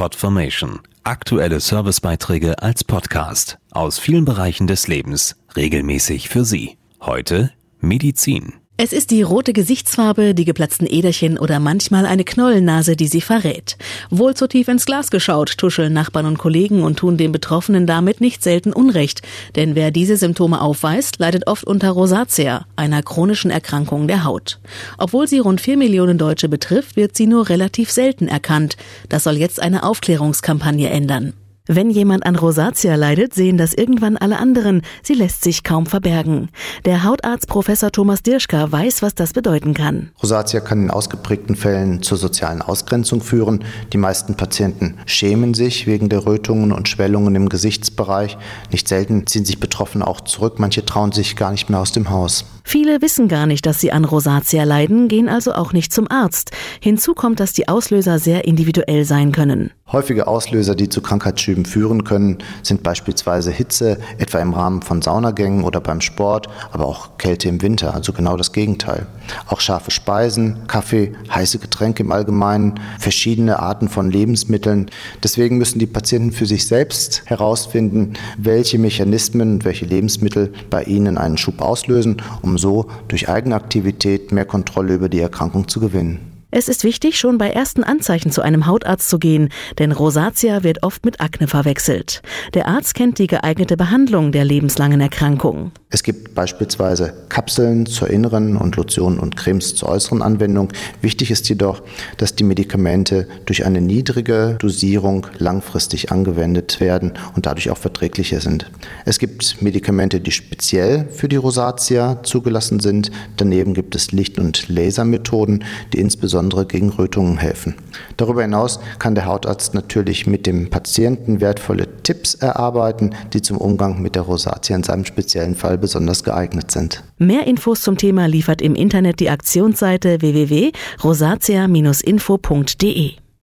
Podformation. Aktuelle Servicebeiträge als Podcast aus vielen Bereichen des Lebens, regelmäßig für Sie. Heute Medizin. Es ist die rote Gesichtsfarbe, die geplatzten Äderchen oder manchmal eine Knollennase, die sie verrät. Wohl zu tief ins Glas geschaut, tuscheln Nachbarn und Kollegen und tun den Betroffenen damit nicht selten Unrecht. Denn wer diese Symptome aufweist, leidet oft unter Rosatia, einer chronischen Erkrankung der Haut. Obwohl sie rund vier Millionen Deutsche betrifft, wird sie nur relativ selten erkannt. Das soll jetzt eine Aufklärungskampagne ändern. Wenn jemand an Rosatia leidet, sehen das irgendwann alle anderen. Sie lässt sich kaum verbergen. Der Hautarzt Professor Thomas Dirschka weiß, was das bedeuten kann. Rosatia kann in ausgeprägten Fällen zur sozialen Ausgrenzung führen. Die meisten Patienten schämen sich wegen der Rötungen und Schwellungen im Gesichtsbereich. Nicht selten ziehen sich Betroffene auch zurück. Manche trauen sich gar nicht mehr aus dem Haus. Viele wissen gar nicht, dass sie an Rosatia leiden, gehen also auch nicht zum Arzt. Hinzu kommt, dass die Auslöser sehr individuell sein können. Häufige Auslöser, die zu Krankheitsschüben führen können, sind beispielsweise Hitze, etwa im Rahmen von Saunagängen oder beim Sport, aber auch Kälte im Winter, also genau das Gegenteil. Auch scharfe Speisen, Kaffee, heiße Getränke im Allgemeinen, verschiedene Arten von Lebensmitteln. Deswegen müssen die Patienten für sich selbst herausfinden, welche Mechanismen und welche Lebensmittel bei ihnen einen Schub auslösen, um so durch Eigenaktivität mehr Kontrolle über die Erkrankung zu gewinnen. Es ist wichtig, schon bei ersten Anzeichen zu einem Hautarzt zu gehen, denn Rosatia wird oft mit Akne verwechselt. Der Arzt kennt die geeignete Behandlung der lebenslangen Erkrankung. Es gibt beispielsweise Kapseln zur inneren und Lotionen und Cremes zur äußeren Anwendung. Wichtig ist jedoch, dass die Medikamente durch eine niedrige Dosierung langfristig angewendet werden und dadurch auch verträglicher sind. Es gibt Medikamente, die speziell für die Rosatia zugelassen sind. Daneben gibt es Licht- und Lasermethoden, die insbesondere gegen Rötungen helfen. Darüber hinaus kann der Hautarzt natürlich mit dem Patienten wertvolle Tipps erarbeiten, die zum Umgang mit der Rosatia in seinem speziellen Fall besonders geeignet sind. Mehr Infos zum Thema liefert im Internet die Aktionsseite www.rosatia-info.de.